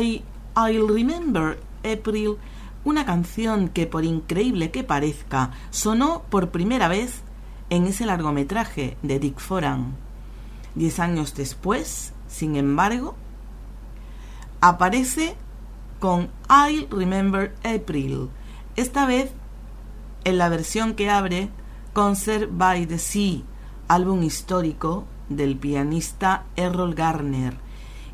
I'll Remember April, una canción que por increíble que parezca, sonó por primera vez en ese largometraje de Dick Foran. Diez años después, sin embargo, aparece con I'll Remember April, esta vez en la versión que abre Concert by the Sea, álbum histórico del pianista Errol Garner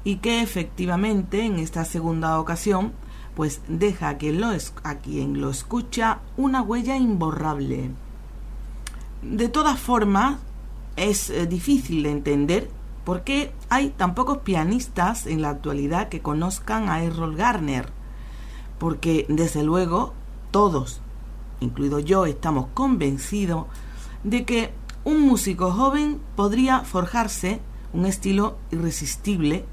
y que efectivamente en esta segunda ocasión pues deja a quien lo, a quien lo escucha una huella imborrable. De todas formas, es eh, difícil de entender por qué hay tan pocos pianistas en la actualidad que conozcan a Errol Garner, porque desde luego todos, incluido yo, estamos convencidos de que un músico joven podría forjarse un estilo irresistible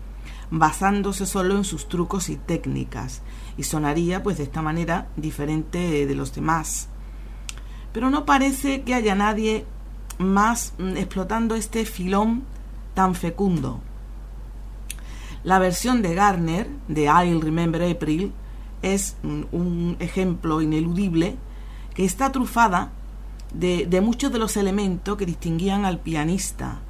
basándose solo en sus trucos y técnicas, y sonaría pues de esta manera diferente de los demás. Pero no parece que haya nadie más mm, explotando este filón tan fecundo. La versión de Garner de I'll Remember April es mm, un ejemplo ineludible que está trufada de, de muchos de los elementos que distinguían al pianista,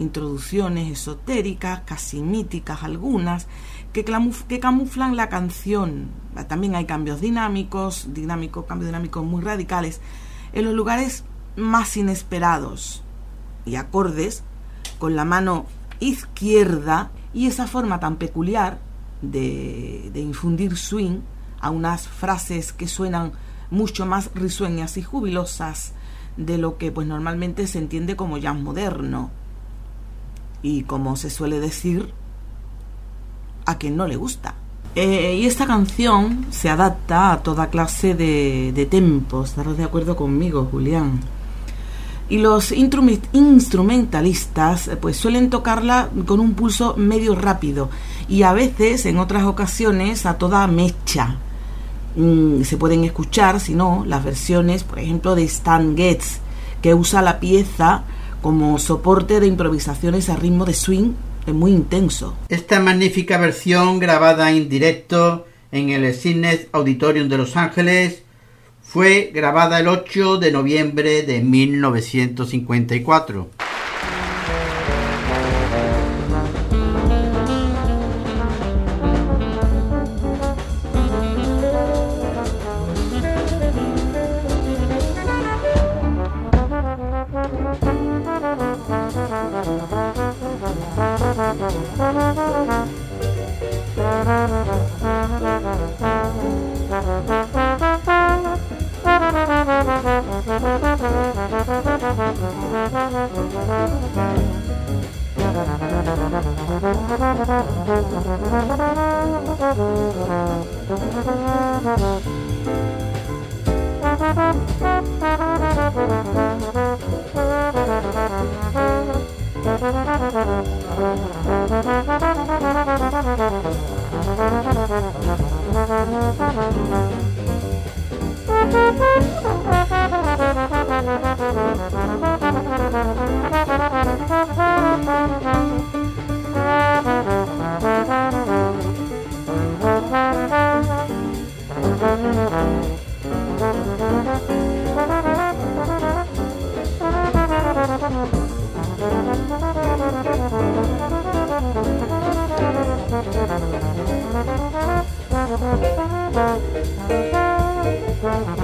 introducciones esotéricas, casi míticas algunas, que, que camuflan la canción. También hay cambios dinámicos, dinámicos, cambios dinámicos muy radicales, en los lugares más inesperados y acordes con la mano izquierda y esa forma tan peculiar de, de infundir swing a unas frases que suenan mucho más risueñas y jubilosas de lo que pues normalmente se entiende como jazz moderno y como se suele decir, a quien no le gusta. Eh, y esta canción se adapta a toda clase de, tempos, estarás de acuerdo conmigo, Julián. Y los instrumentalistas pues suelen tocarla con un pulso medio rápido y a veces, en otras ocasiones, a toda mecha. Mm, se pueden escuchar, si no, las versiones, por ejemplo, de Stan Getz, que usa la pieza como soporte de improvisaciones a ritmo de swing muy intenso. Esta magnífica versión grabada en directo en el Sydney Auditorium de Los Ángeles fue grabada el 8 de noviembre de 1954. Mm-hmm.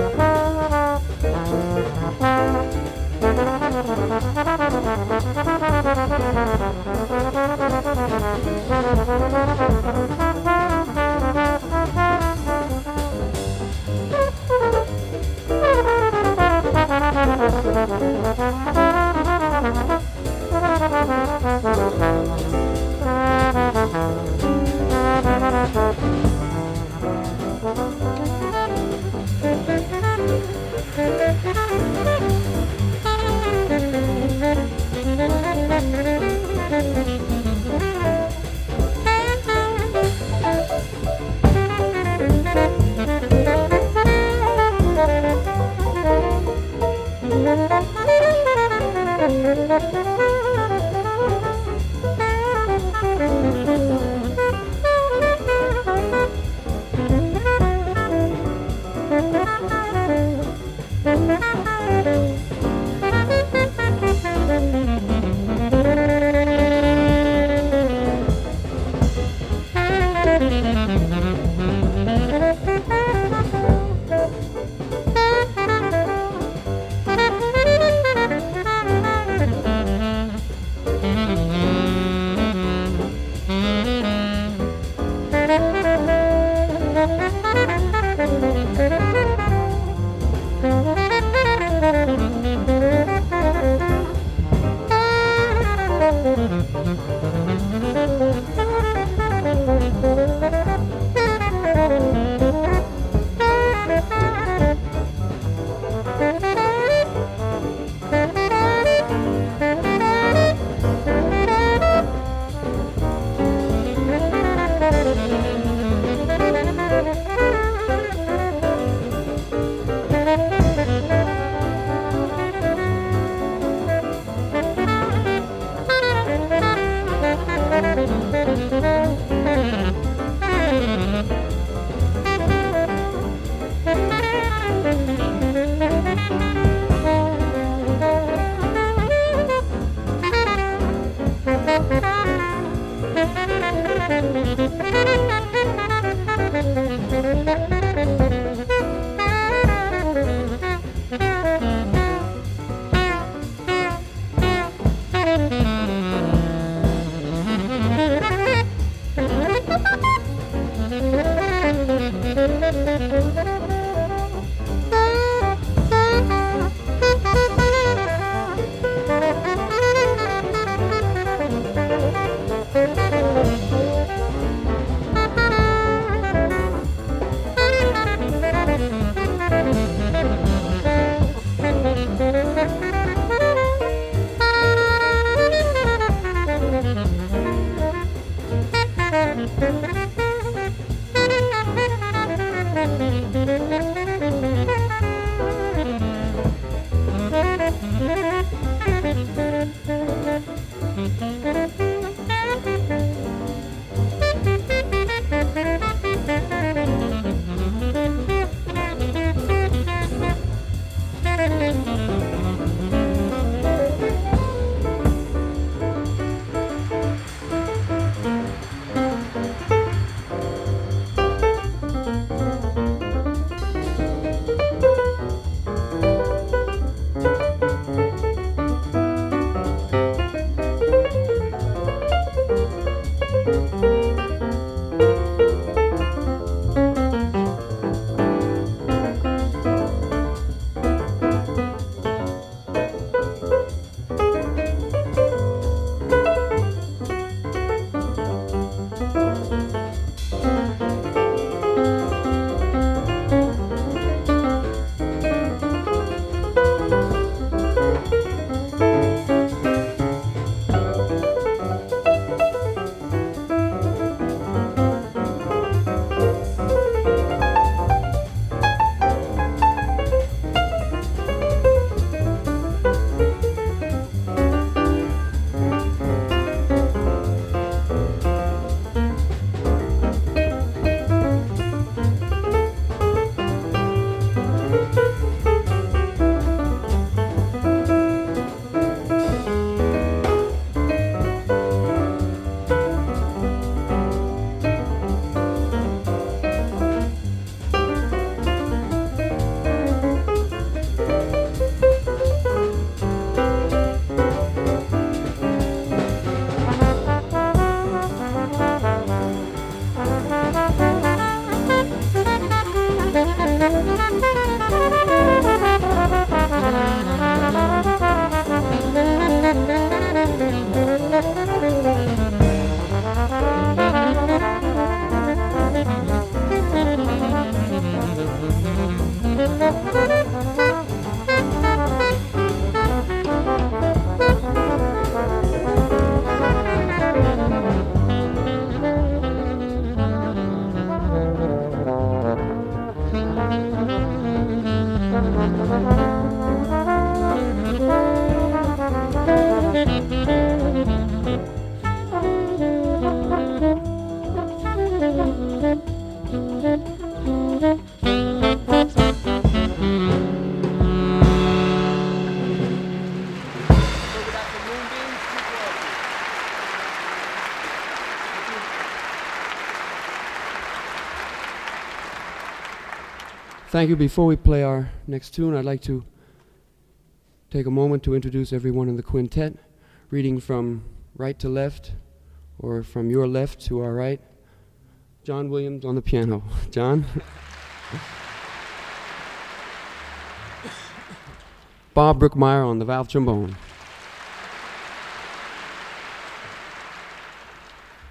Thank you. Before we play our next tune, I'd like to take a moment to introduce everyone in the quintet, reading from right to left, or from your left to our right. John Williams on the piano. John? Bob Brookmeyer on the valve trombone.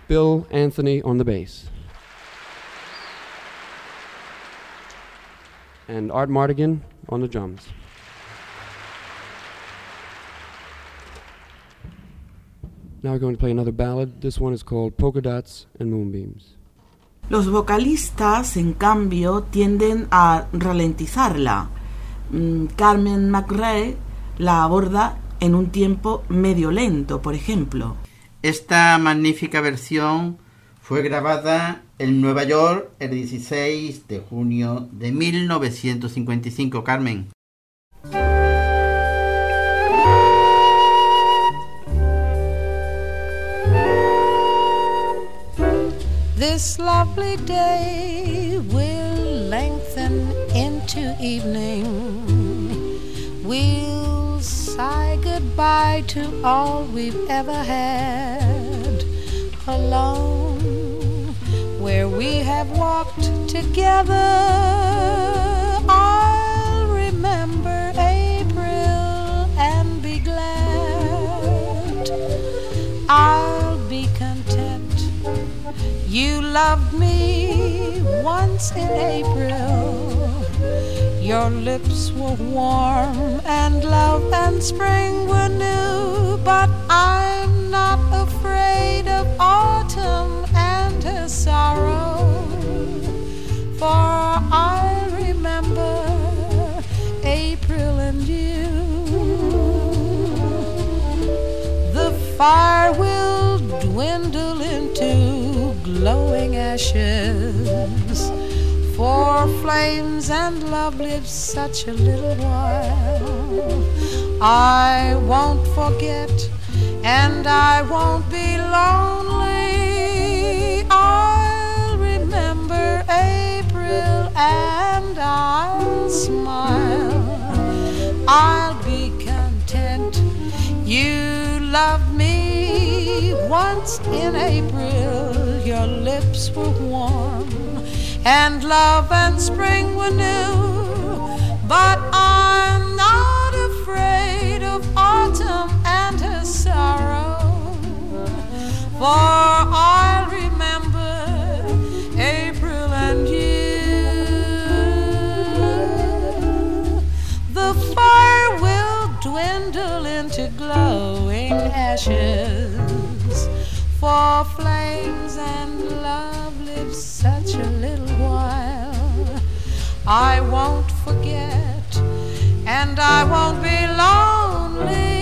Bill Anthony on the bass. And Art Mardigan on the drums. Now we're going to play another ballad. This one is called Polka Dots and Moonbeams. Los vocalistas, en cambio, tienden a ralentizarla. Mm, Carmen McRae la aborda en un tiempo medio lento, por ejemplo. Esta magnífica versión fue grabada en Nueva York el 16 de junio de 1955, Carmen. This lovely day will lengthen into evening. We'll say goodbye to all we've ever had alone we have walked together. I'll remember April and be glad. I'll be content. You loved me once in April. Your lips were warm and love and spring were new, but I'm not afraid of autumn sorrow, for I remember April and you. The fire will dwindle into glowing ashes. For flames and love live such a little while. I won't forget, and I won't be lonely. And I'll smile. I'll be content. You loved me once in April. Your lips were warm and love and spring were new. But I'm not afraid of autumn and her sorrow. For I'll ashes. For flames and love live such a little while. I won't forget, and I won't be lonely.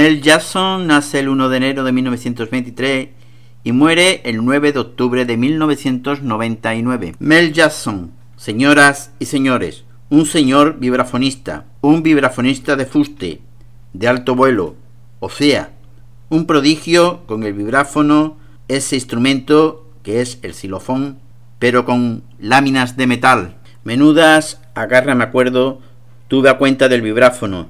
Mel Jackson nace el 1 de enero de 1923 y muere el 9 de octubre de 1999. Mel Jackson, señoras y señores, un señor vibrafonista, un vibrafonista de fuste, de alto vuelo, o sea, un prodigio con el vibráfono, ese instrumento que es el xilofón, pero con láminas de metal. Menudas, agarra me acuerdo, tuve a cuenta del vibráfono,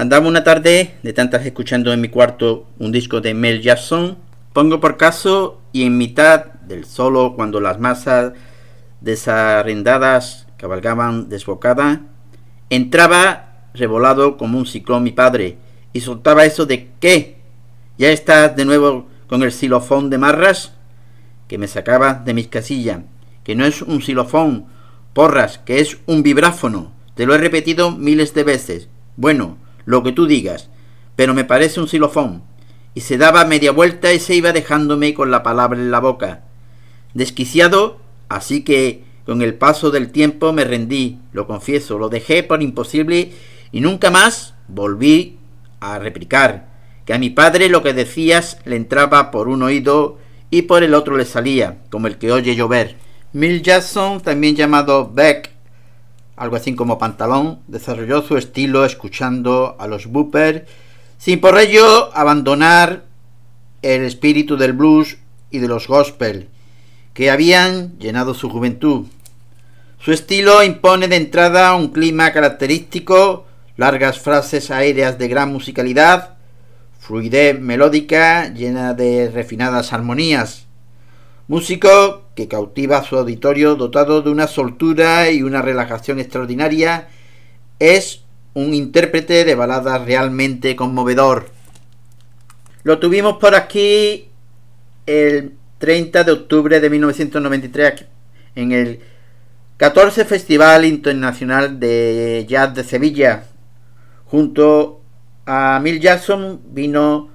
Andaba una tarde de tantas escuchando en mi cuarto un disco de Mel Jackson. Pongo por caso y en mitad del solo cuando las masas desarrendadas cabalgaban desbocada, entraba revolado como un ciclón mi padre y soltaba eso de ¿qué? ¿Ya estás de nuevo con el xilofón de marras? que me sacaba de mis casillas, que no es un xilofón, porras, que es un vibráfono. Te lo he repetido miles de veces. Bueno, lo que tú digas, pero me parece un xilofón. Y se daba media vuelta y se iba dejándome con la palabra en la boca. Desquiciado, así que con el paso del tiempo me rendí, lo confieso, lo dejé por imposible y nunca más volví a replicar, que a mi padre lo que decías le entraba por un oído y por el otro le salía, como el que oye llover. Mill Jackson, también llamado Beck, algo así como pantalón, desarrolló su estilo escuchando a los Booper, sin por ello abandonar el espíritu del blues y de los gospel, que habían llenado su juventud. Su estilo impone de entrada un clima característico, largas frases aéreas de gran musicalidad, fluidez melódica llena de refinadas armonías. Músico que cautiva a su auditorio dotado de una soltura y una relajación extraordinaria, es un intérprete de baladas realmente conmovedor. Lo tuvimos por aquí el 30 de octubre de 1993 en el 14 Festival Internacional de Jazz de Sevilla. Junto a Mil Jackson vino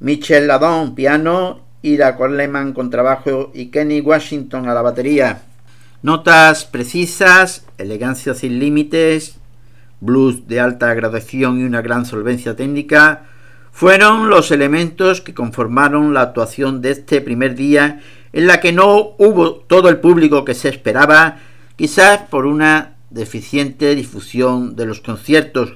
Michel Ladon, piano, Ira Coleman con trabajo y Kenny Washington a la batería. Notas precisas, elegancia sin límites, blues de alta graduación y una gran solvencia técnica fueron los elementos que conformaron la actuación de este primer día en la que no hubo todo el público que se esperaba, quizás por una deficiente difusión de los conciertos,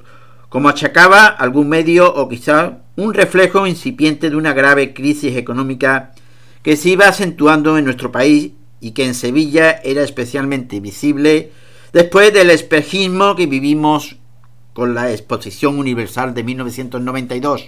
como achacaba algún medio o quizá un reflejo incipiente de una grave crisis económica que se iba acentuando en nuestro país y que en Sevilla era especialmente visible después del espejismo que vivimos con la Exposición Universal de 1992.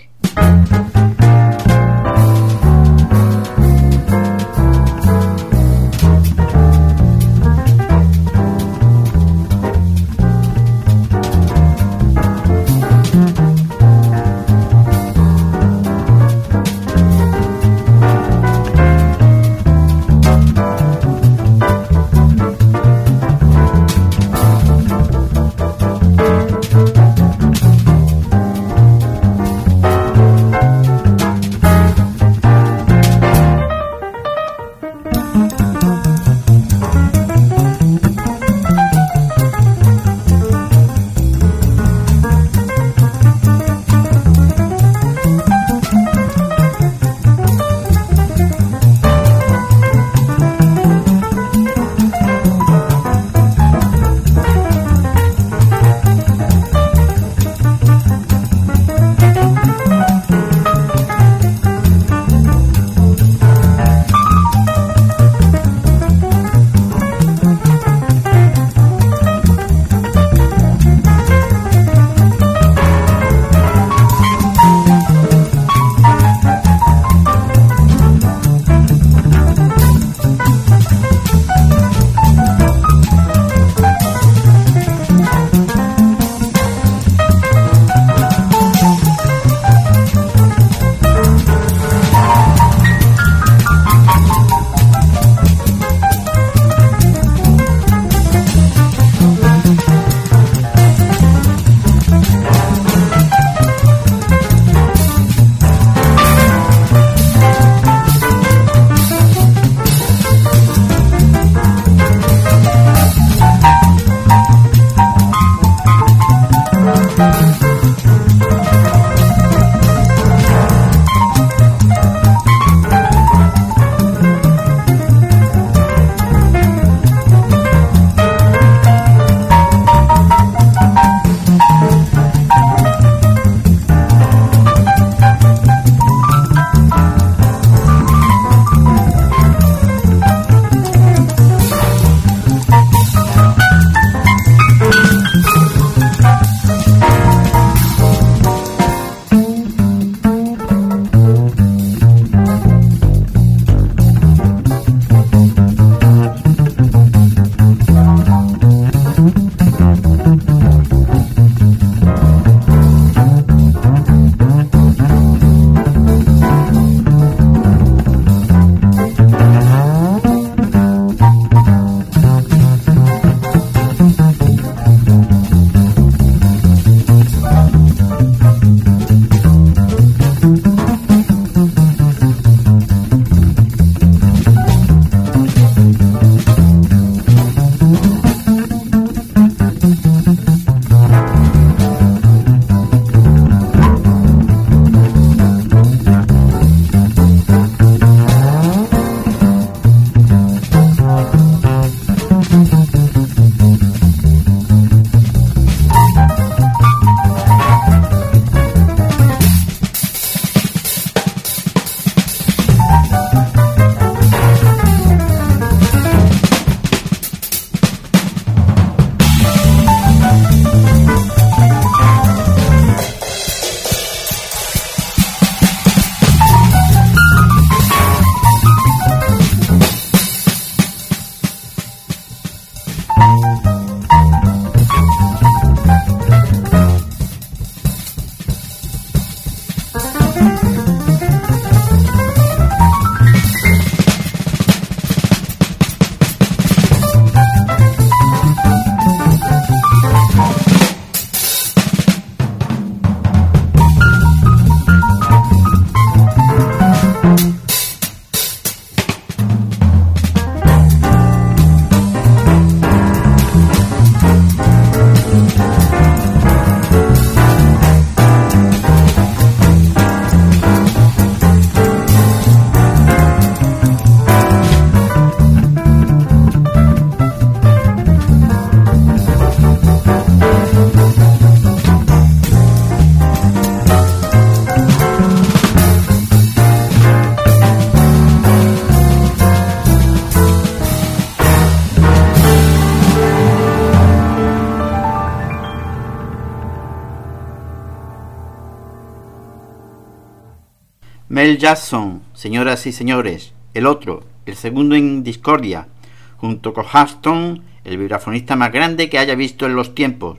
Mel Jackson, señoras y señores, el otro, el segundo en discordia, junto con Huston, el vibrafonista más grande que haya visto en los tiempos.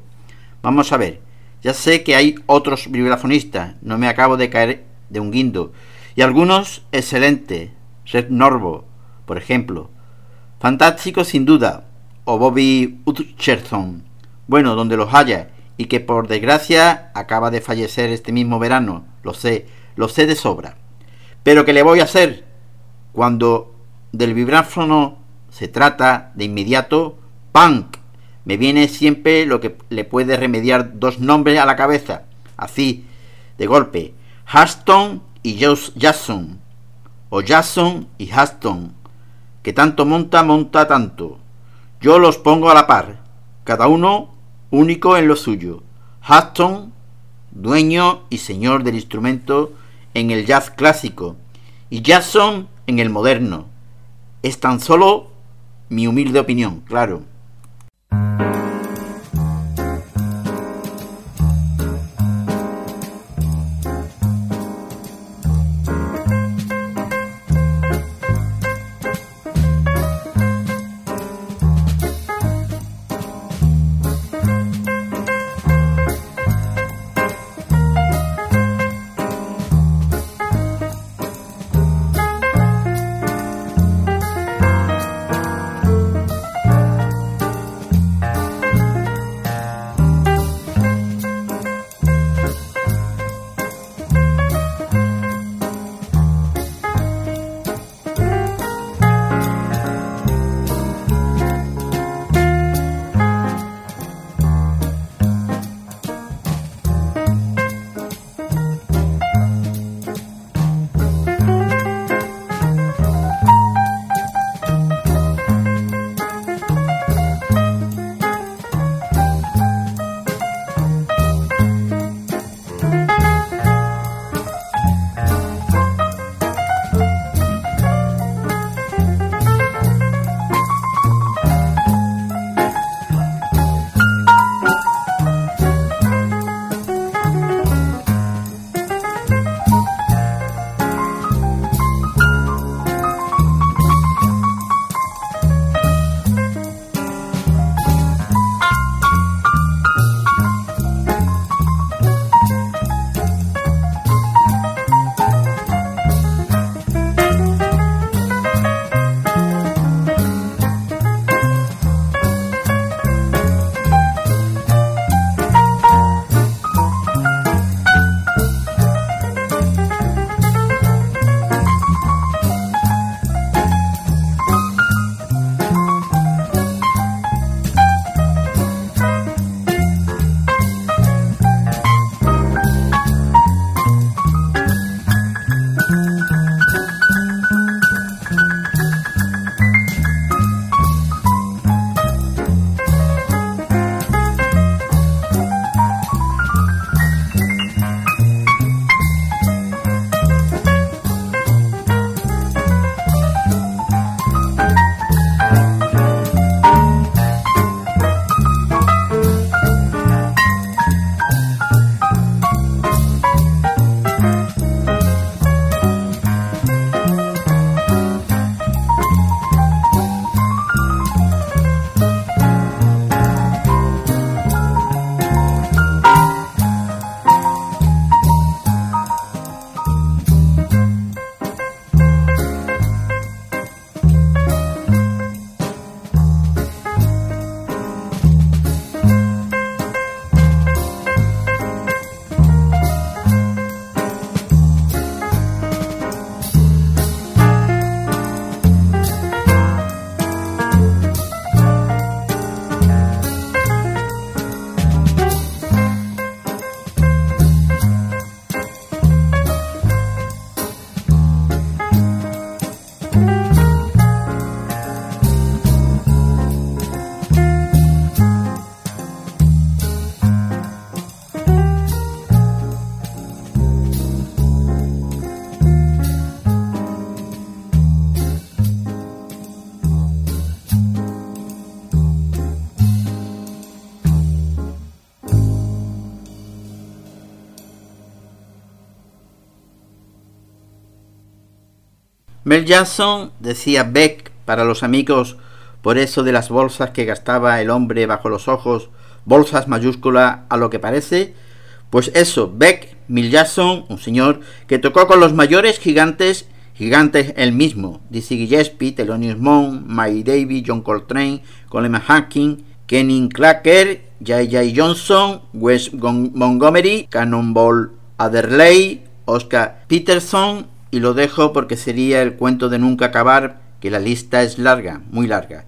Vamos a ver, ya sé que hay otros vibrafonistas, no me acabo de caer de un guindo, y algunos excelentes, Red Norvo, por ejemplo. Fantástico sin duda, o Bobby Hutcherson, bueno, donde los haya, y que por desgracia acaba de fallecer este mismo verano, lo sé, lo sé de sobra. Pero ¿qué le voy a hacer? Cuando del vibráfono se trata, de inmediato, punk. Me viene siempre lo que le puede remediar dos nombres a la cabeza, así, de golpe. Huston y Jackson, o Jackson y Huston, que tanto monta, monta tanto. Yo los pongo a la par, cada uno único en lo suyo. Huston, dueño y señor del instrumento en el jazz clásico, y Jackson en el moderno. Es tan solo mi humilde opinión, claro. Mel Jackson decía Beck para los amigos por eso de las bolsas que gastaba el hombre bajo los ojos, bolsas mayúscula a lo que parece, pues eso, Beck, Mil Jackson, un señor que tocó con los mayores gigantes, gigantes él mismo, Dizzy Gillespie, Thelonious Monk, Mike Davis, John Coltrane, Coleman Hawking, Kenny Clacker, J.J. Johnson, Wes Montgomery, Cannonball Adderley, Oscar Peterson, y lo dejo porque sería el cuento de nunca acabar, que la lista es larga, muy larga.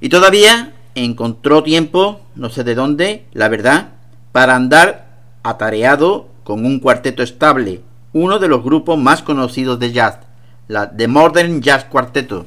Y todavía encontró tiempo, no sé de dónde, la verdad, para andar atareado con un cuarteto estable, uno de los grupos más conocidos de jazz, la The Modern Jazz Quarteto.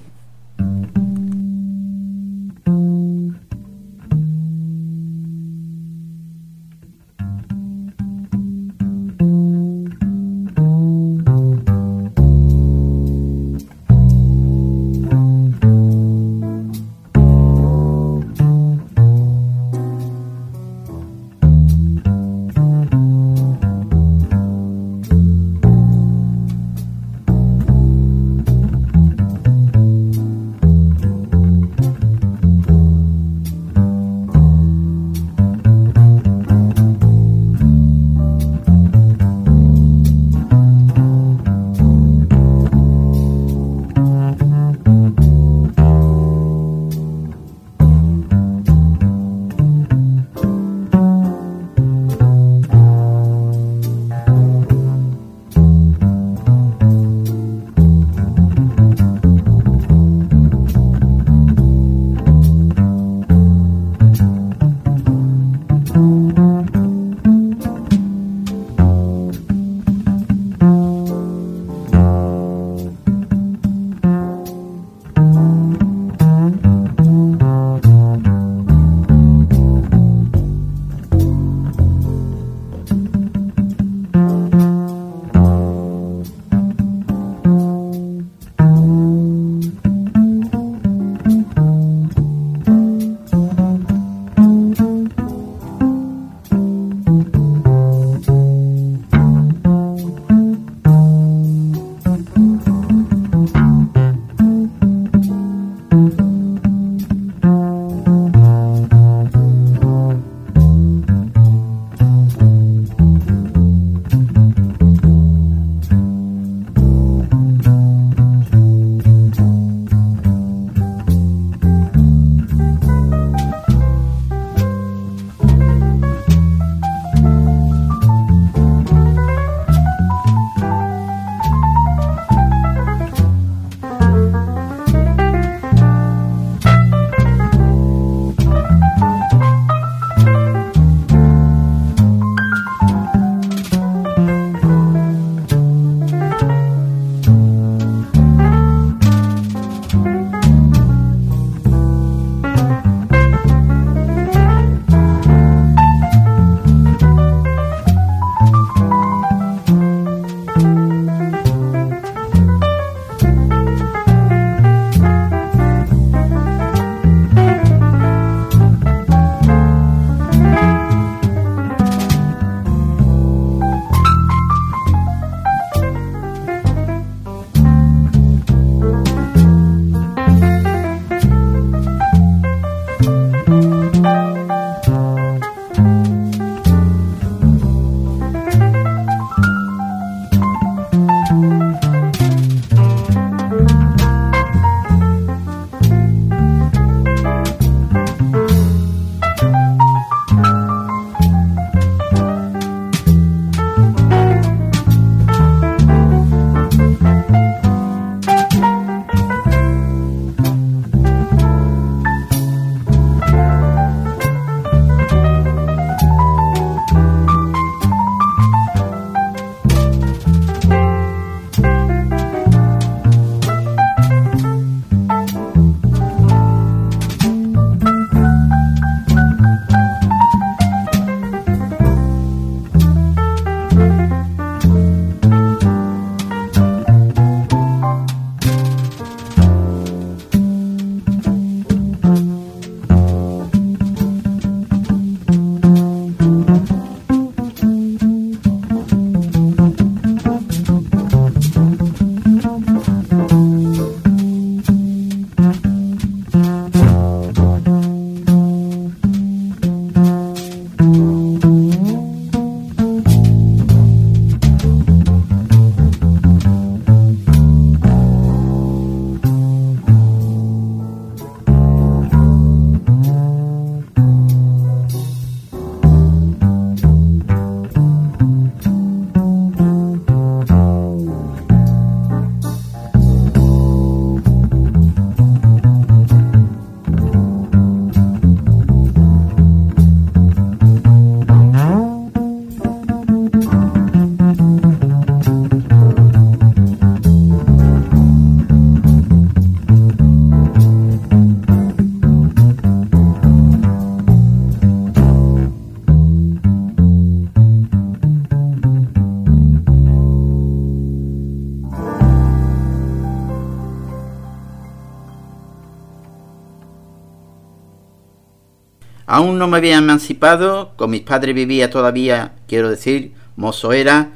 Aún no me había emancipado, con mis padres vivía todavía, quiero decir, mozo era,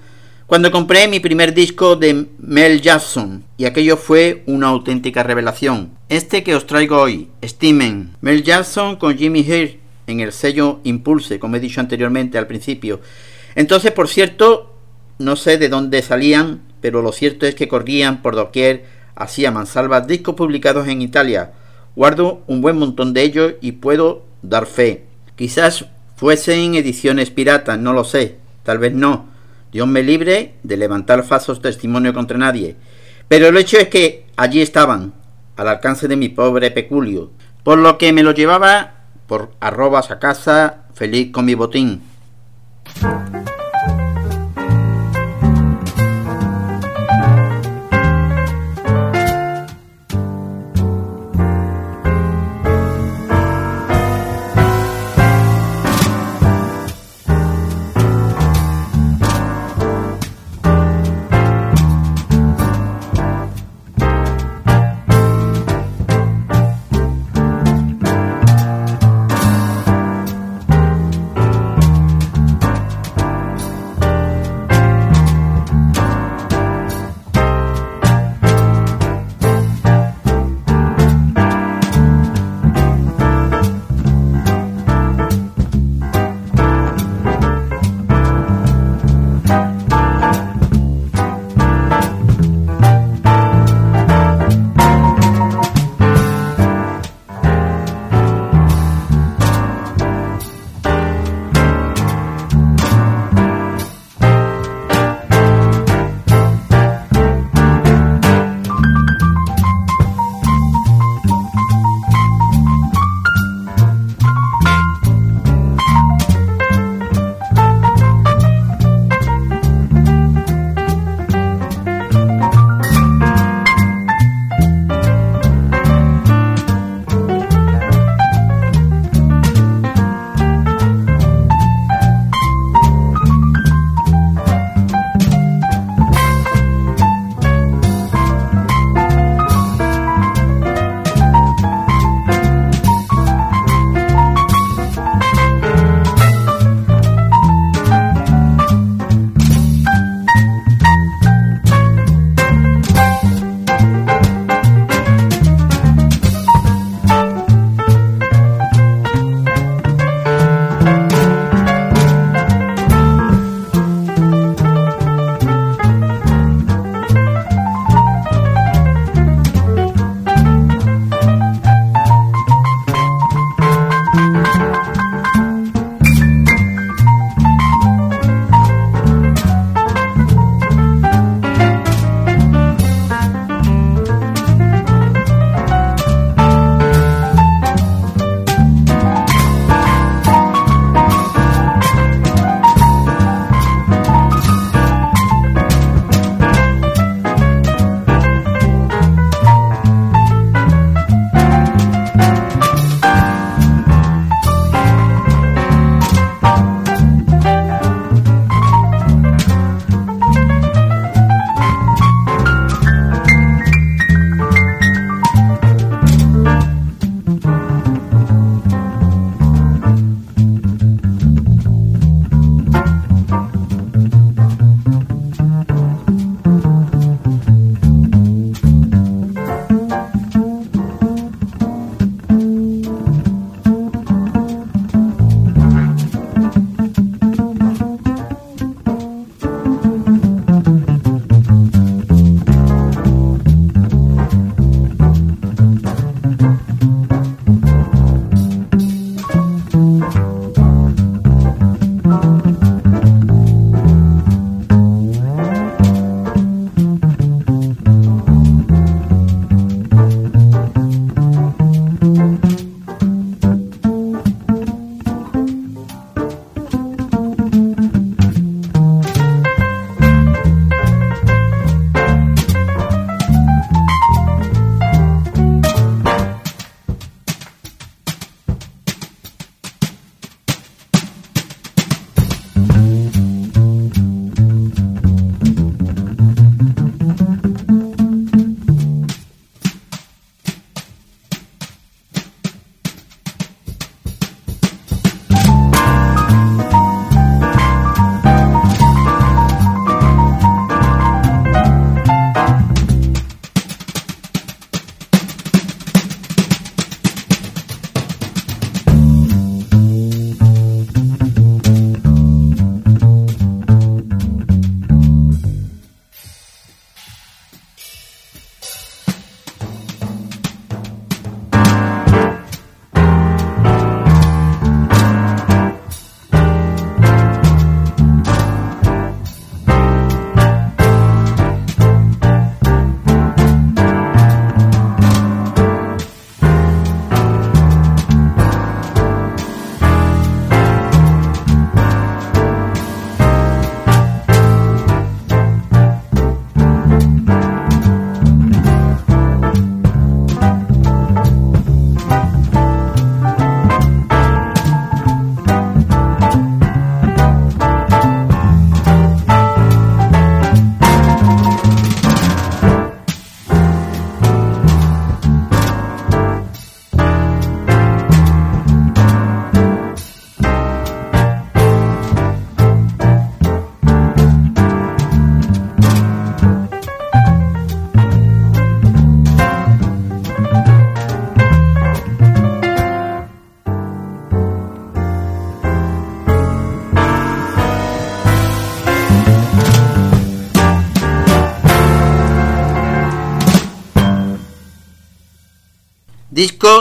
cuando compré mi primer disco de Mel Jackson, y aquello fue una auténtica revelación. Este que os traigo hoy, Steamen, Mel Jackson con Jimmy Hill en el sello Impulse, como he dicho anteriormente al principio. Entonces, por cierto, no sé de dónde salían, pero lo cierto es que corrían por doquier, hacía mansalva discos publicados en Italia. Guardo un buen montón de ellos y puedo dar fe. Quizás fuesen ediciones piratas, no lo sé, tal vez no Dios me libre de levantar falsos testimonio contra nadie. Pero el hecho es que allí estaban, al alcance de mi pobre peculio, por lo que me lo llevaba por arrobas a casa, feliz con mi botín.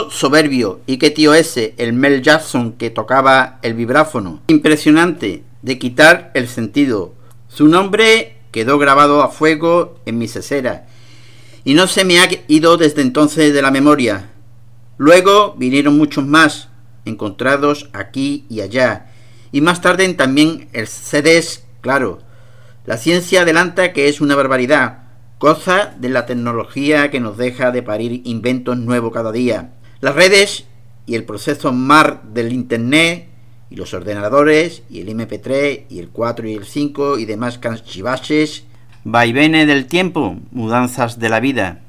Soberbio. ¿Y qué tío ese? El Mel Jackson que tocaba el vibráfono. Impresionante, de quitar el sentido. Su nombre quedó grabado a fuego en mi cesera y no se me ha ido desde entonces de la memoria. Luego vinieron muchos más, encontrados aquí y allá, y más tarde también el CDs, claro. La ciencia adelanta que es una barbaridad, cosa de la tecnología que nos deja de parir inventos nuevos cada día. Las redes y el proceso MAR del Internet y los ordenadores y el MP3 y el 4 y el 5 y demás canchivaches, vaivenes del tiempo, mudanzas de la vida.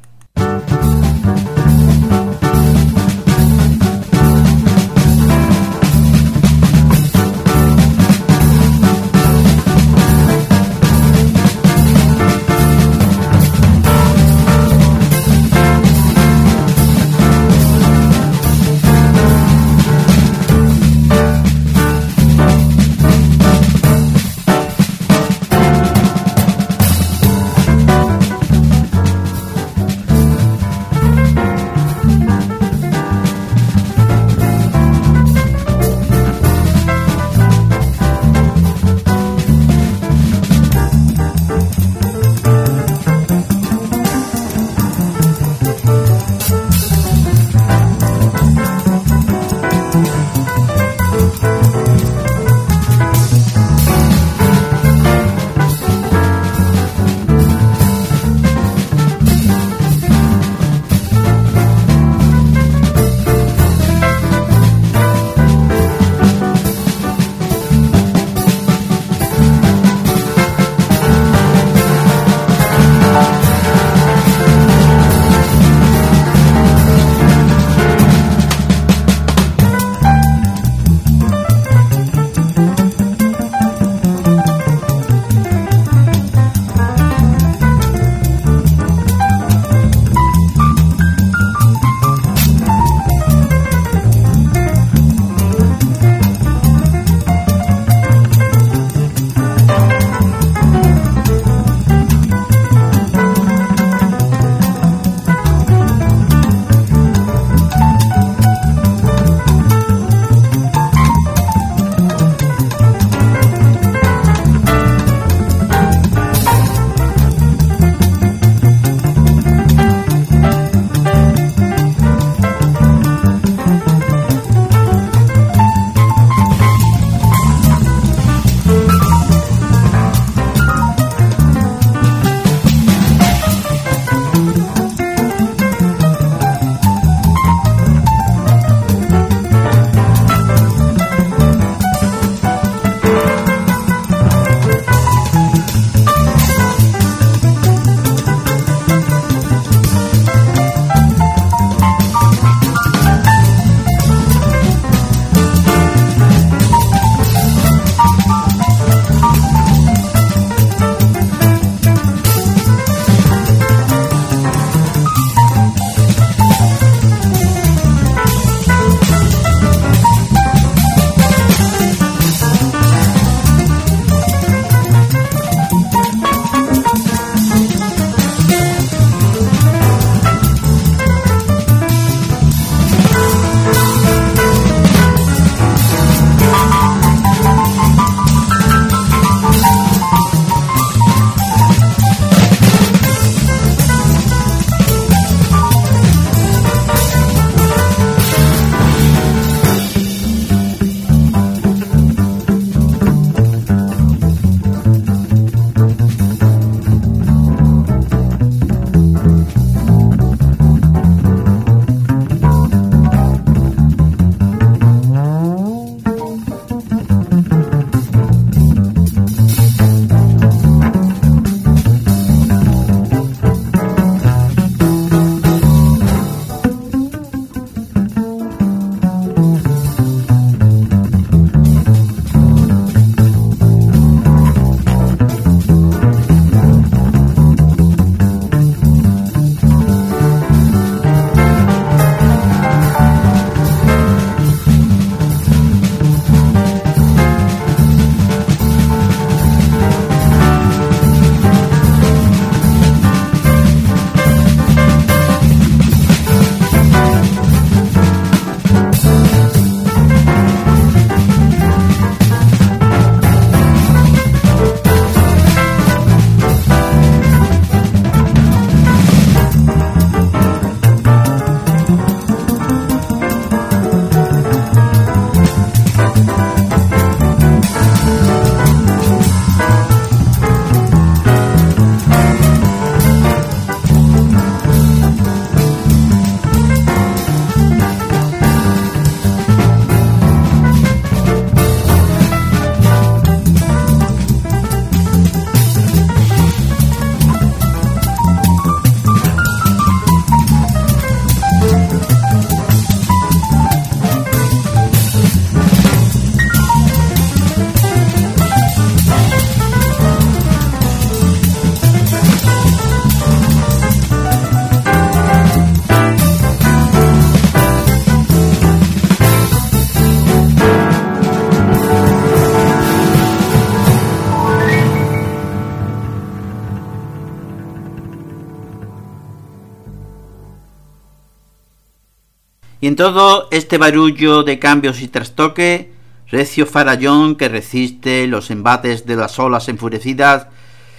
En todo este barullo de cambios y trastoque, recio farallón que resiste los embates de las olas enfurecidas,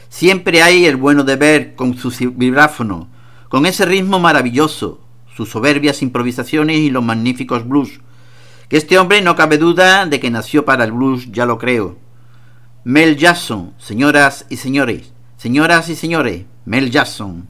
siempre hay el bueno de ver con su vibráfono, con ese ritmo maravilloso, sus soberbias improvisaciones y los magníficos blues, que este hombre no cabe duda de que nació para el blues, ya lo creo. Mel Jackson, señoras y señores, señoras y señores, Mel Jackson.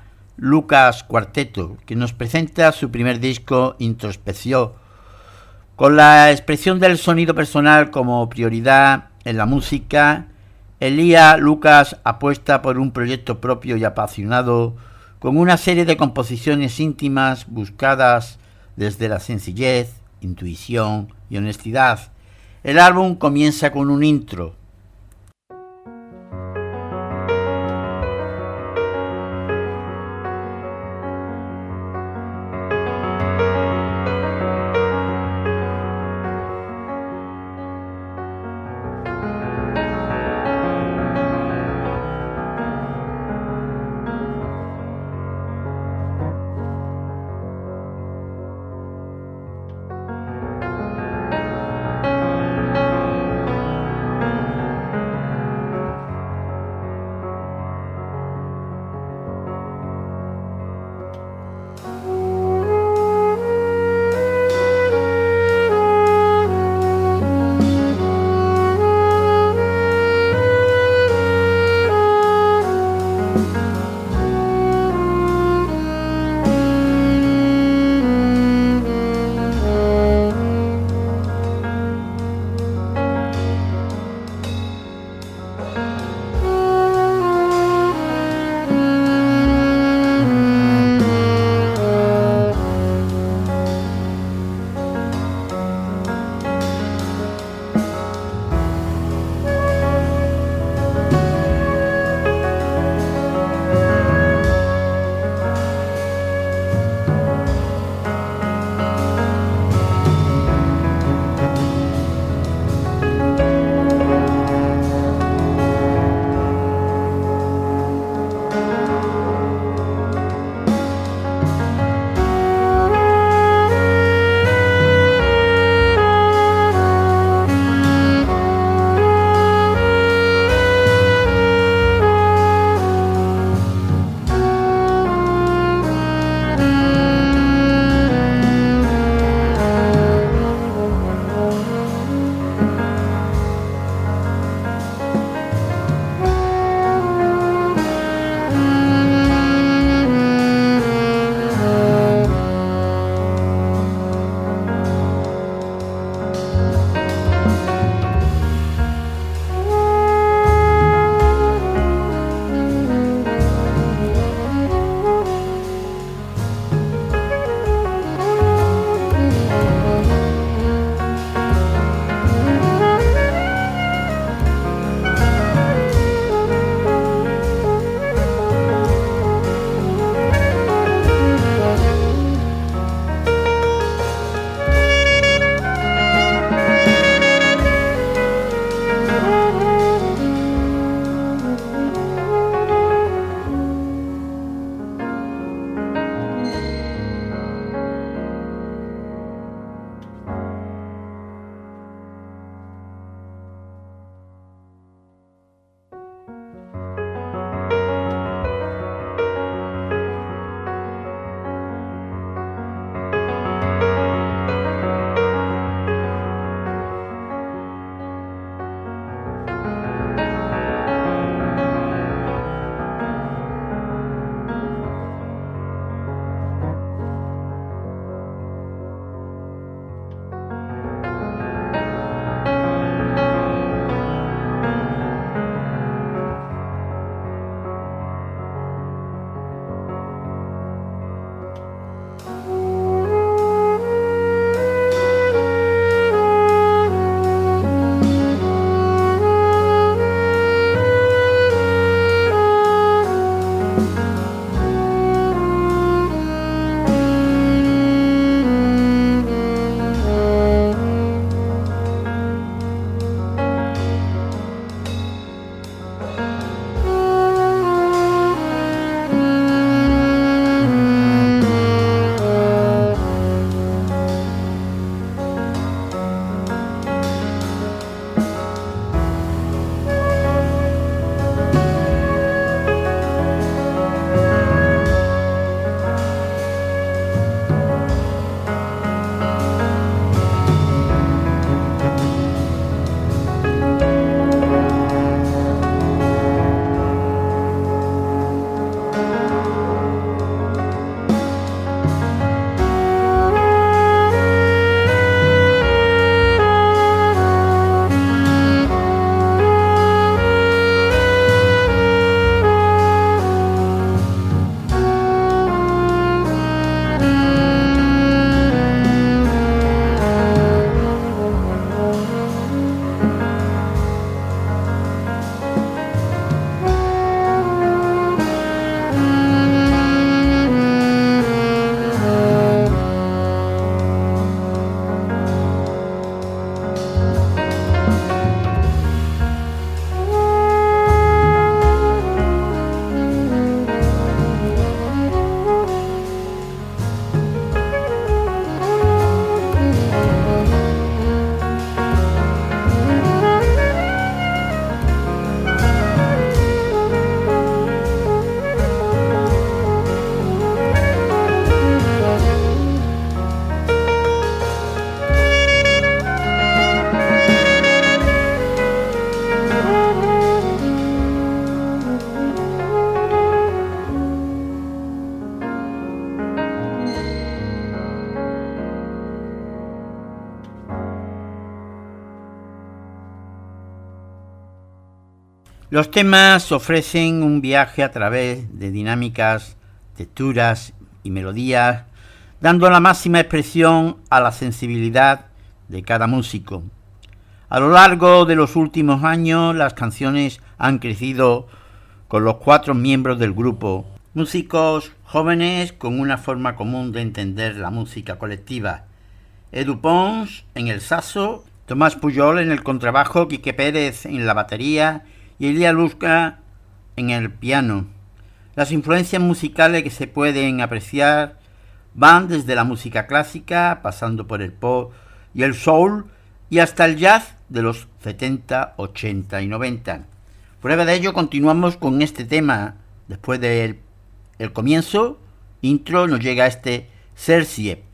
Lucas Cuarteto, que nos presenta su primer disco, Introspección, con la expresión del sonido personal como prioridad en la música. Elías Lucas apuesta por un proyecto propio y apasionado, con una serie de composiciones íntimas buscadas desde la sencillez, intuición y honestidad. El álbum comienza con un intro, Los temas ofrecen un viaje a través de dinámicas, texturas y melodías, dando la máxima expresión a la sensibilidad de cada músico. A lo largo de los últimos años las canciones han crecido con los cuatro miembros del grupo, músicos jóvenes con una forma común de entender la música colectiva. Edu Pons en el saso, Tomás Puyol en el contrabajo, Quique Pérez en la batería y Elia Luzca en el piano. Las influencias musicales que se pueden apreciar van desde la música clásica, pasando por el pop y el soul, y hasta el jazz de los 70, 80 y 90. Prueba de ello continuamos con este tema. Después del el comienzo, intro, nos llega este Cerciep.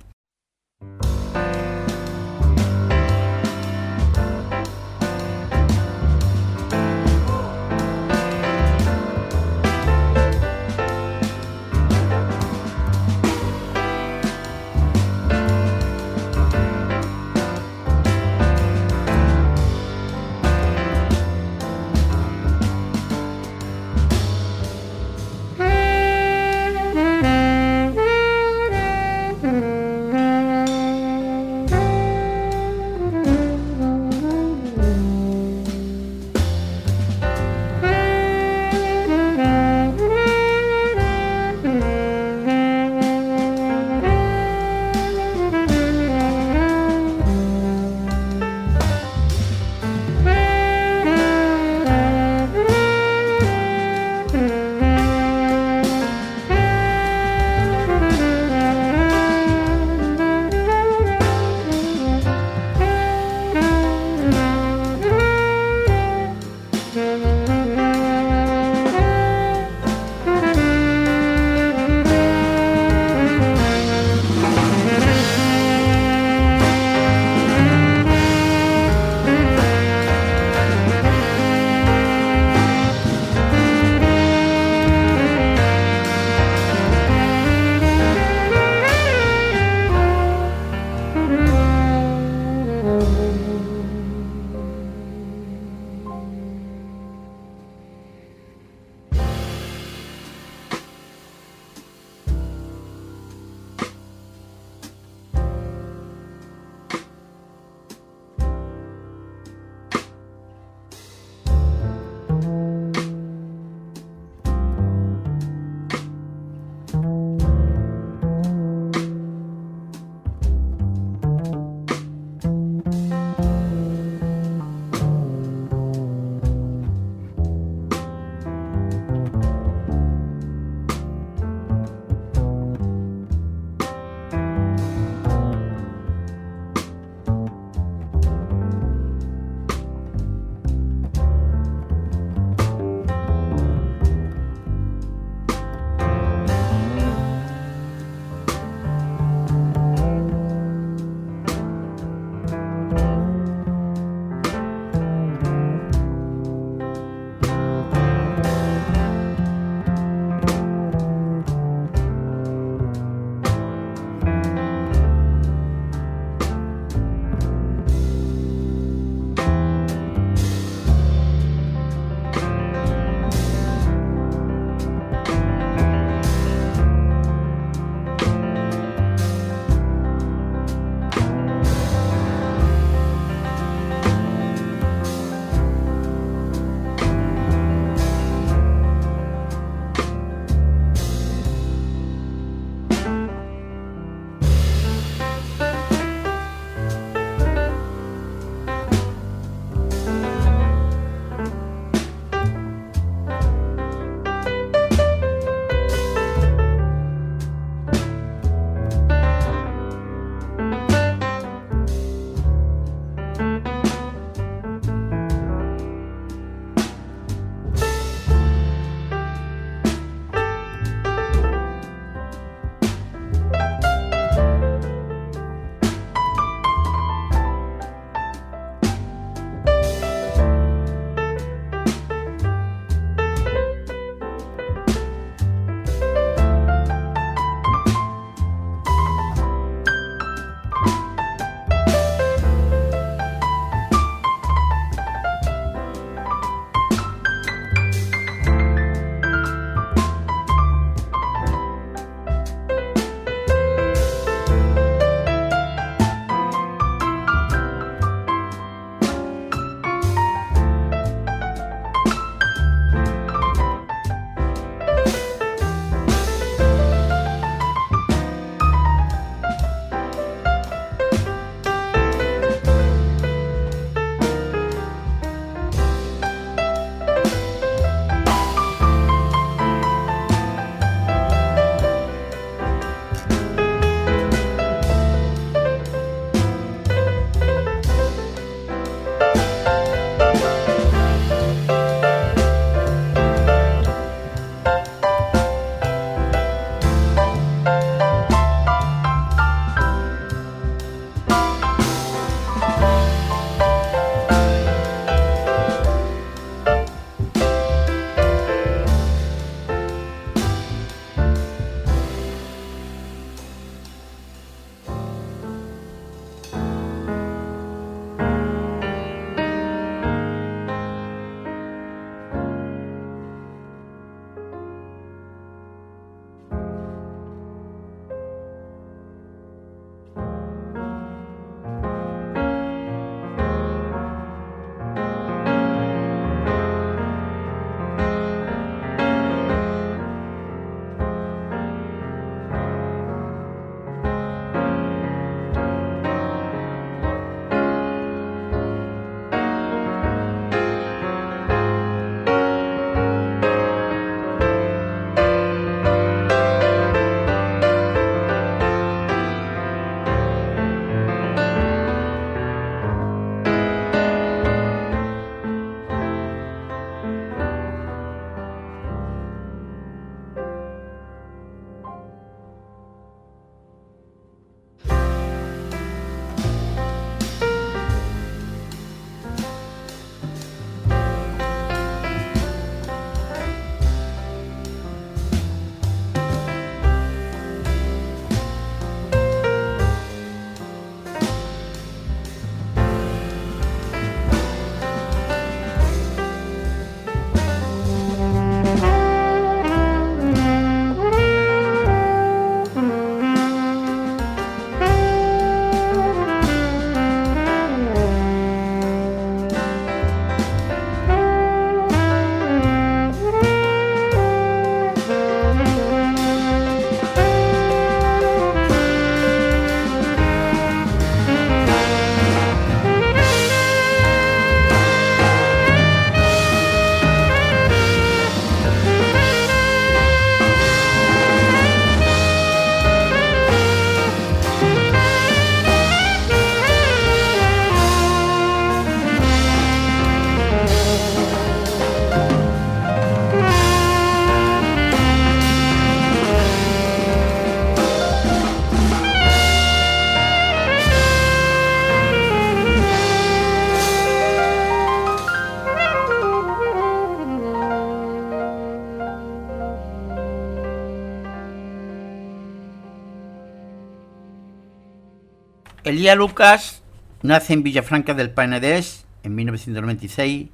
Elías Lucas nace en Villafranca del Penedés en 1996,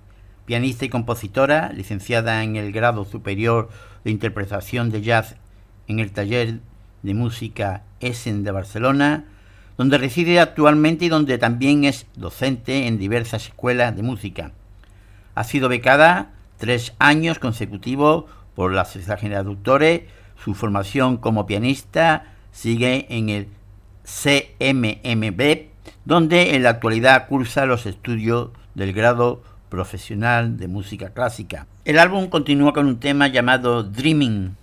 pianista y compositora, licenciada en el grado superior de interpretación de jazz en el taller de música Essen de Barcelona, donde reside actualmente y donde también es docente en diversas escuelas de música. Ha sido becada tres años consecutivos por la Sociedad General de Doctores. Su formación como pianista sigue en el CMMB, donde en la actualidad cursa los estudios del grado profesional de música clásica. El álbum continúa con un tema llamado Dreaming,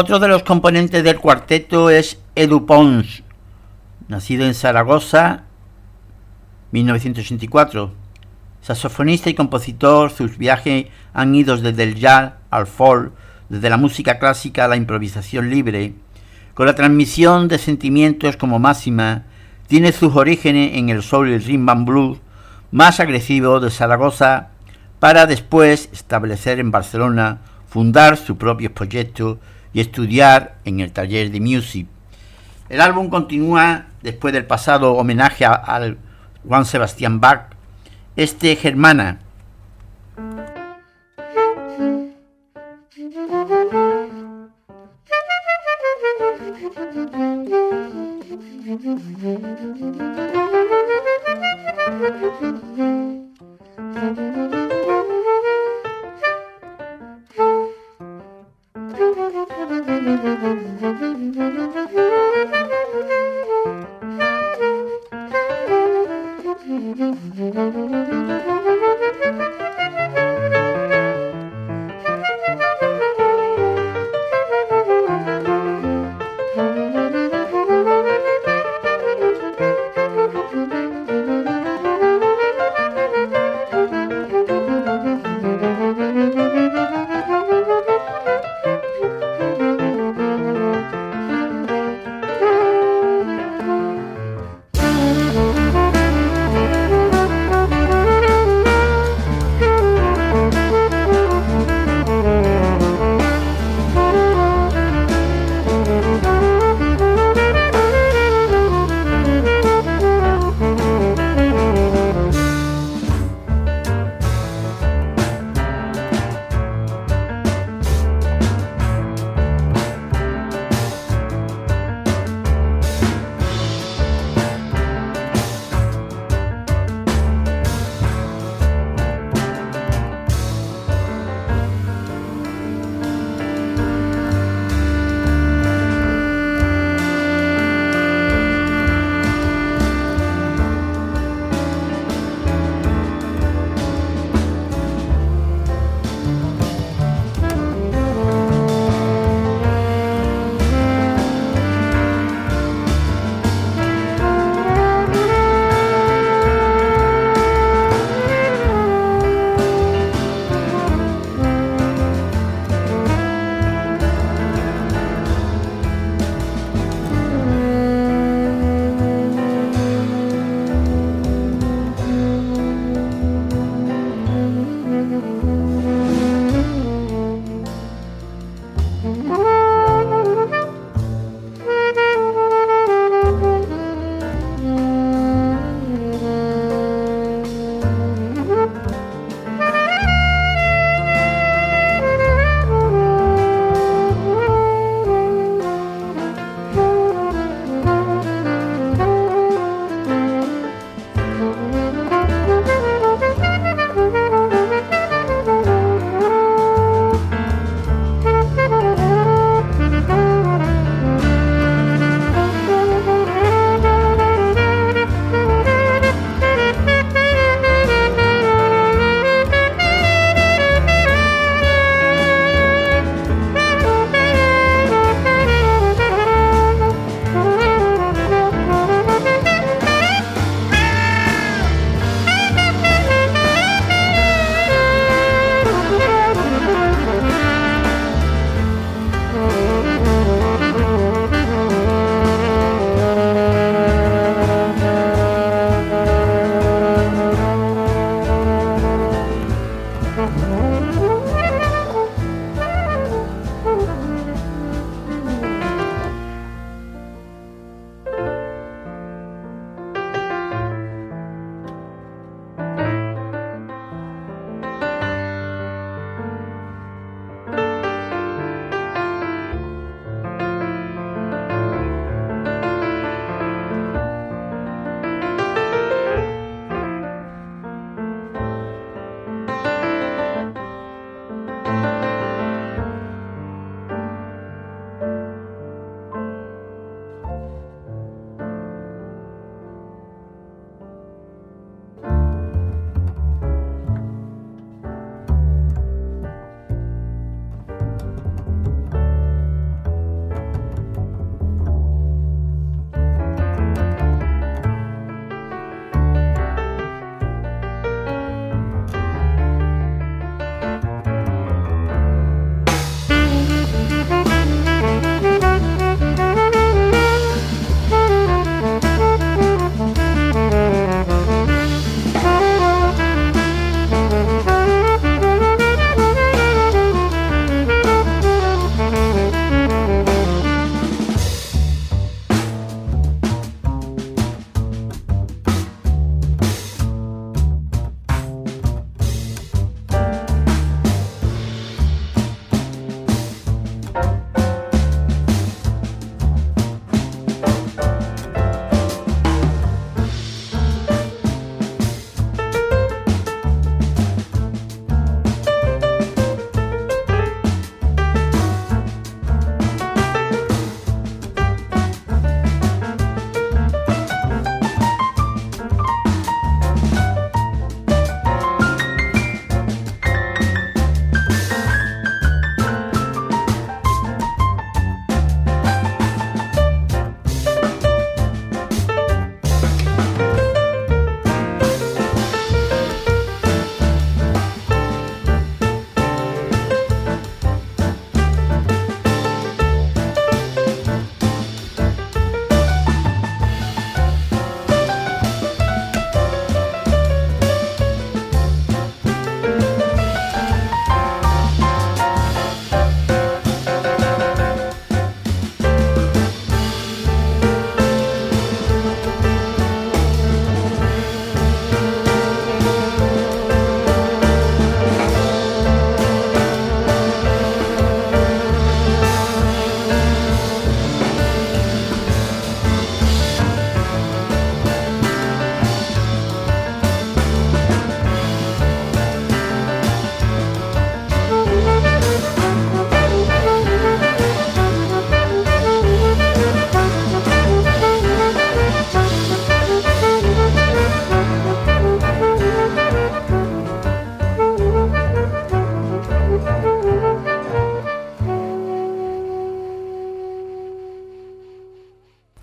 Otro de los componentes del cuarteto es Edu Pons, nacido en Zaragoza, 1984. Saxofonista y compositor, sus viajes han ido desde el jazz al folk, desde la música clásica a la improvisación libre. Con la transmisión de sentimientos como máxima, tiene sus orígenes en el soul y el rhythm and blues más agresivo de Zaragoza para después establecer en Barcelona, fundar su propio proyecto y estudiar en el taller de music. El álbum continúa después del pasado homenaje al Juan Sebastián Bach, este Germana,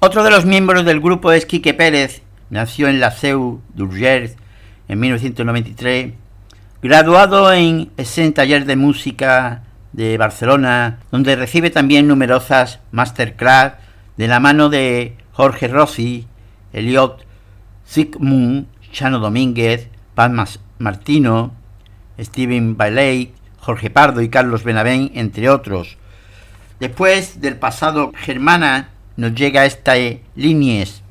Otro de los miembros del grupo es Quique Pérez, nació en la CEU d'Urgers en 1993, graduado en el Taller de Música de Barcelona, donde recibe también numerosas masterclass de la mano de Jorge Rossi, Eliot Zygmunt, Chano Domínguez, Paz Martino, Steven Bailey, Jorge Pardo y Carlos Benavén, entre otros. Después del pasado germana nos llega esta líneas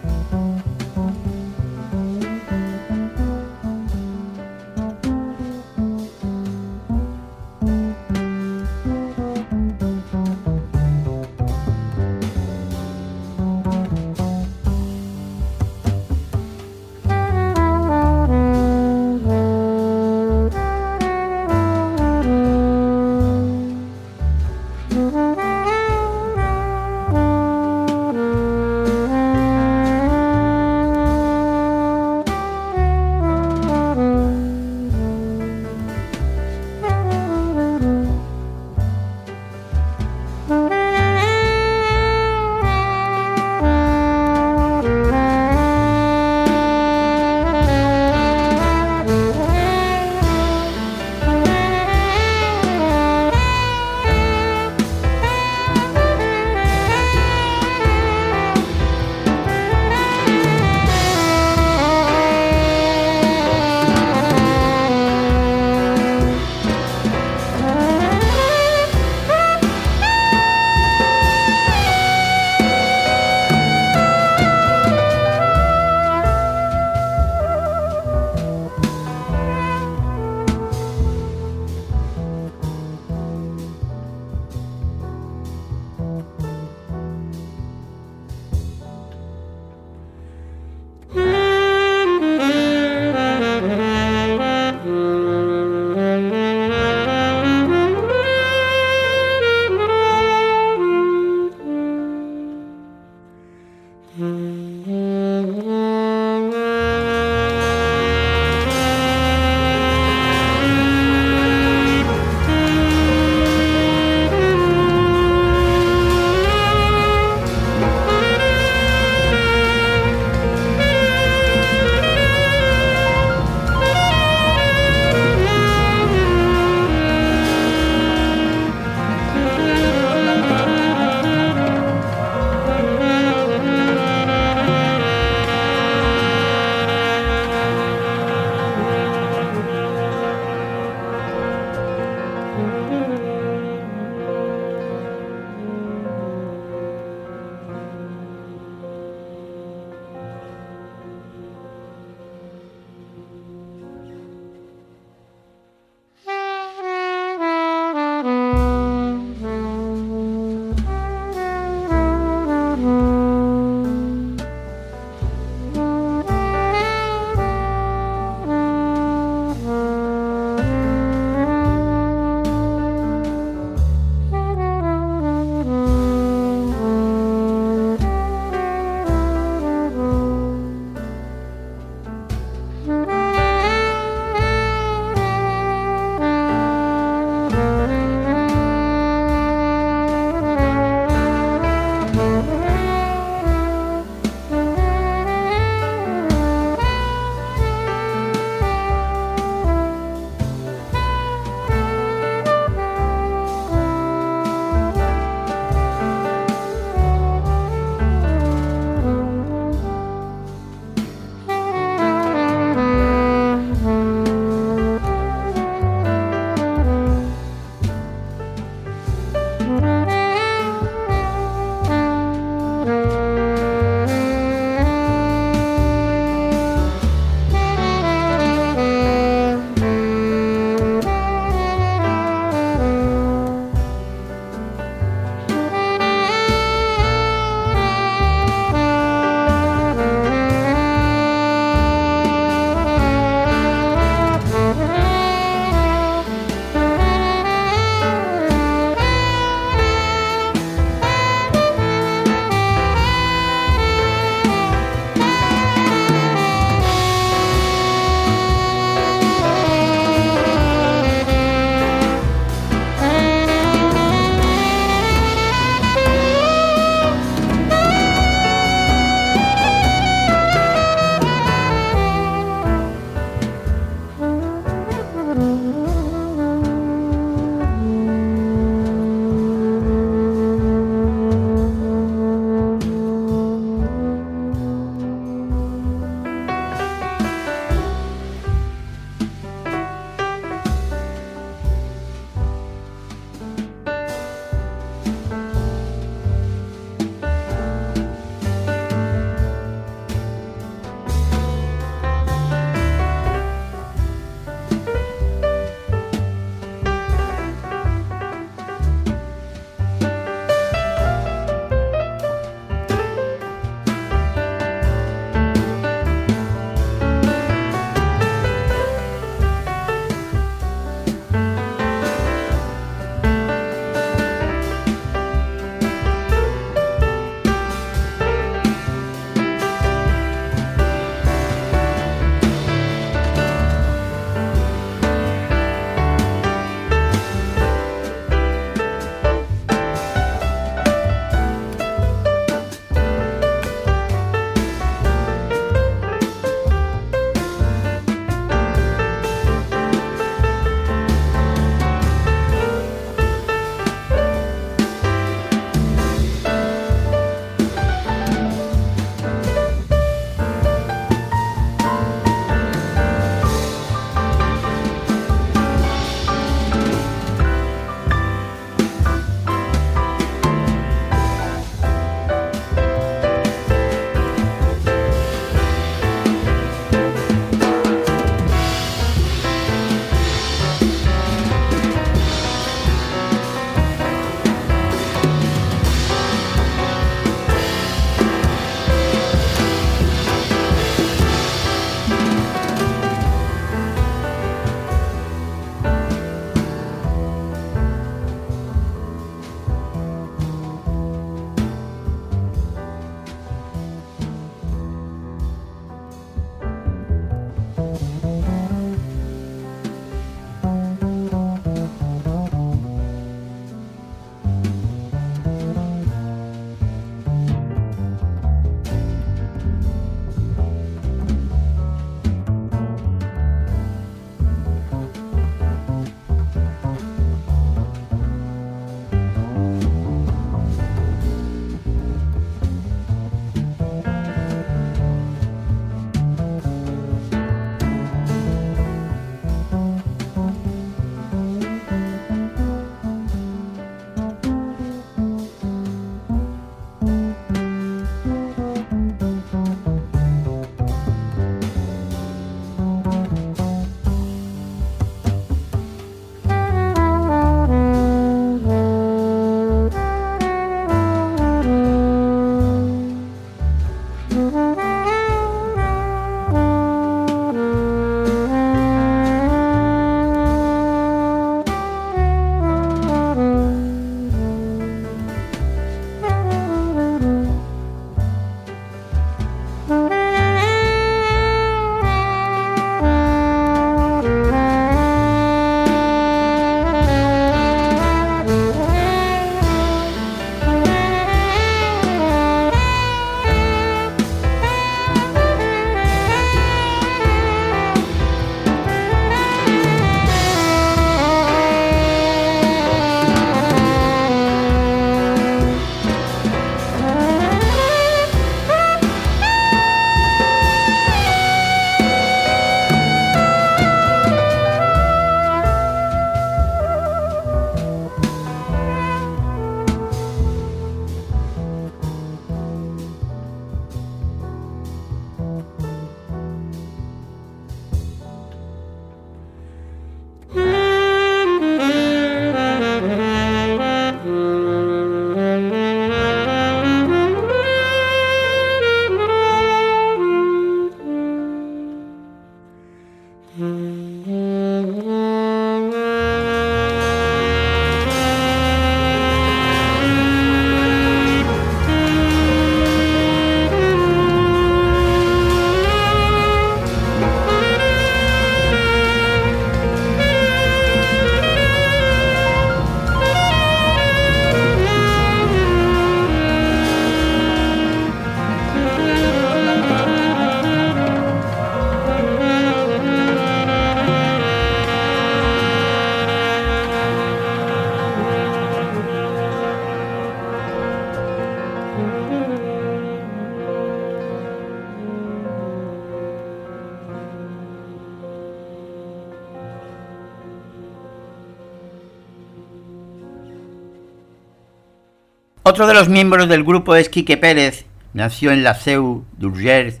Otro de los miembros del grupo es Quique Pérez, nació en la Seu d'Urgers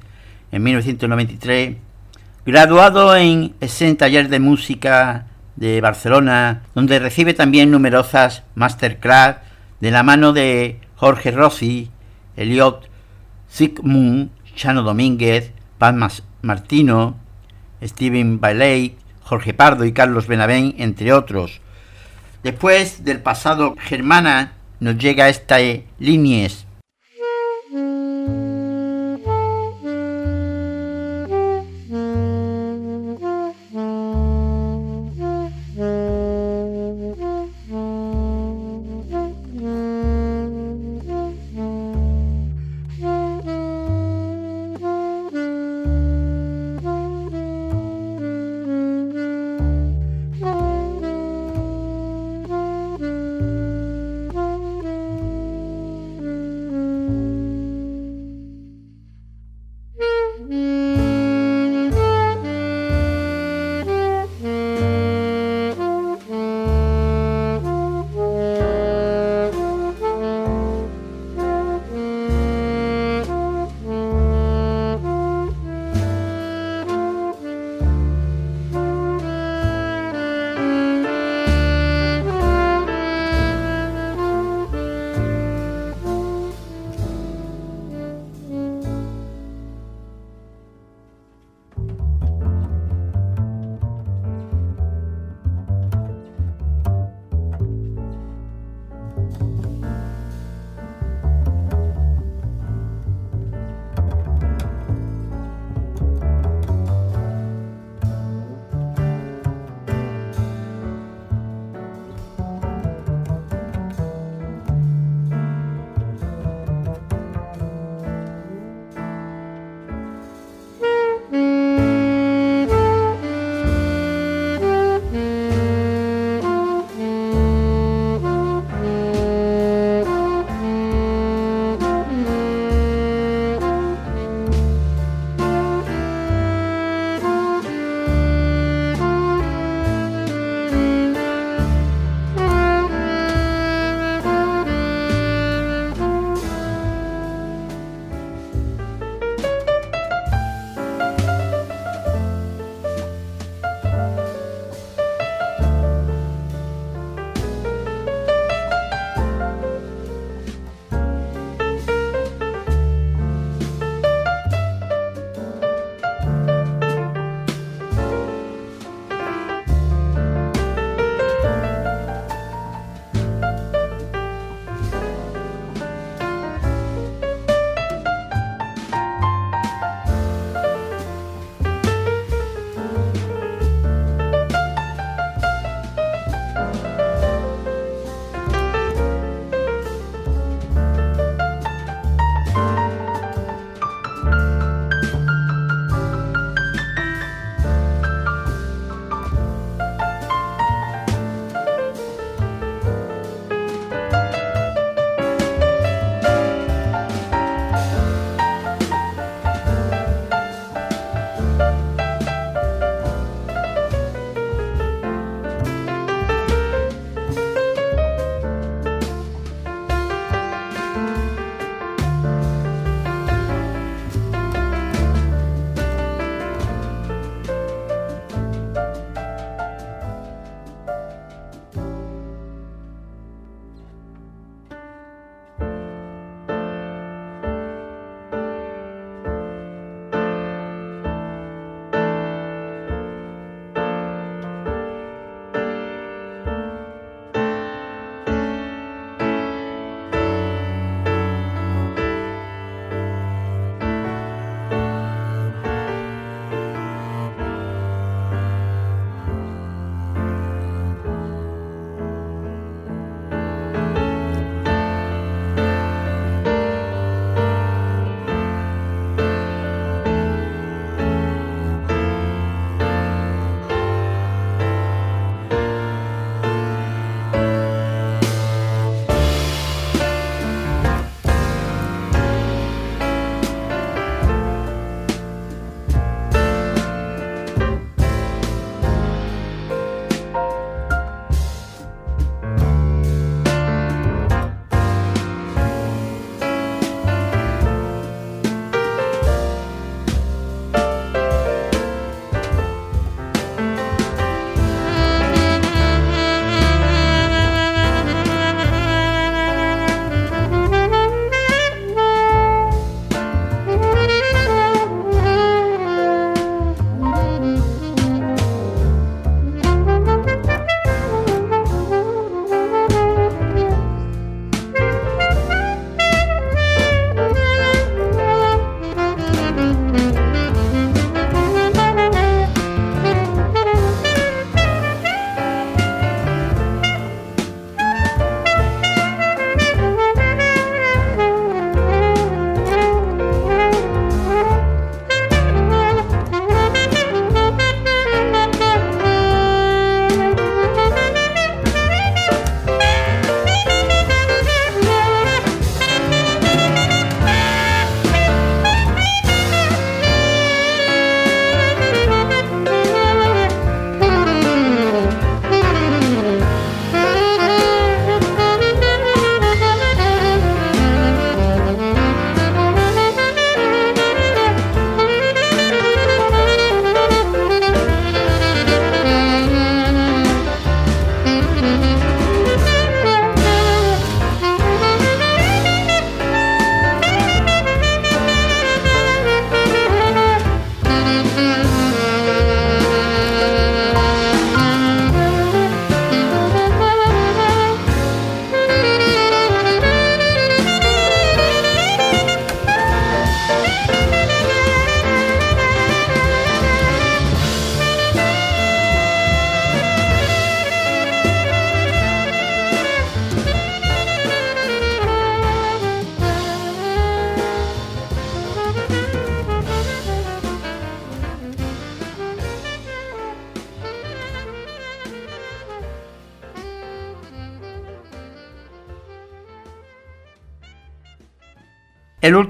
en 1993, graduado en Essen Taller de Música de Barcelona, donde recibe también numerosas masterclass de la mano de Jorge Rossi, Eliot Sigmund, Chano Domínguez, Paz Martino, Steven Bailey, Jorge Pardo y Carlos Benavén, entre otros. Después del pasado germana nos llega esta líneas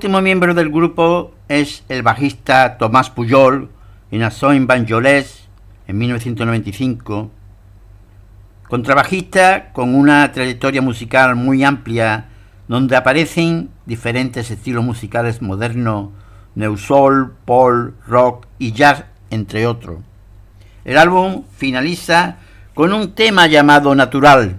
último miembro del grupo es el bajista Tomás Pujol, y nació en Banjolés en 1995. Contrabajista con una trayectoria musical muy amplia, donde aparecen diferentes estilos musicales modernos, neusol, pop, rock y jazz, entre otros. El álbum finaliza con un tema llamado Natural,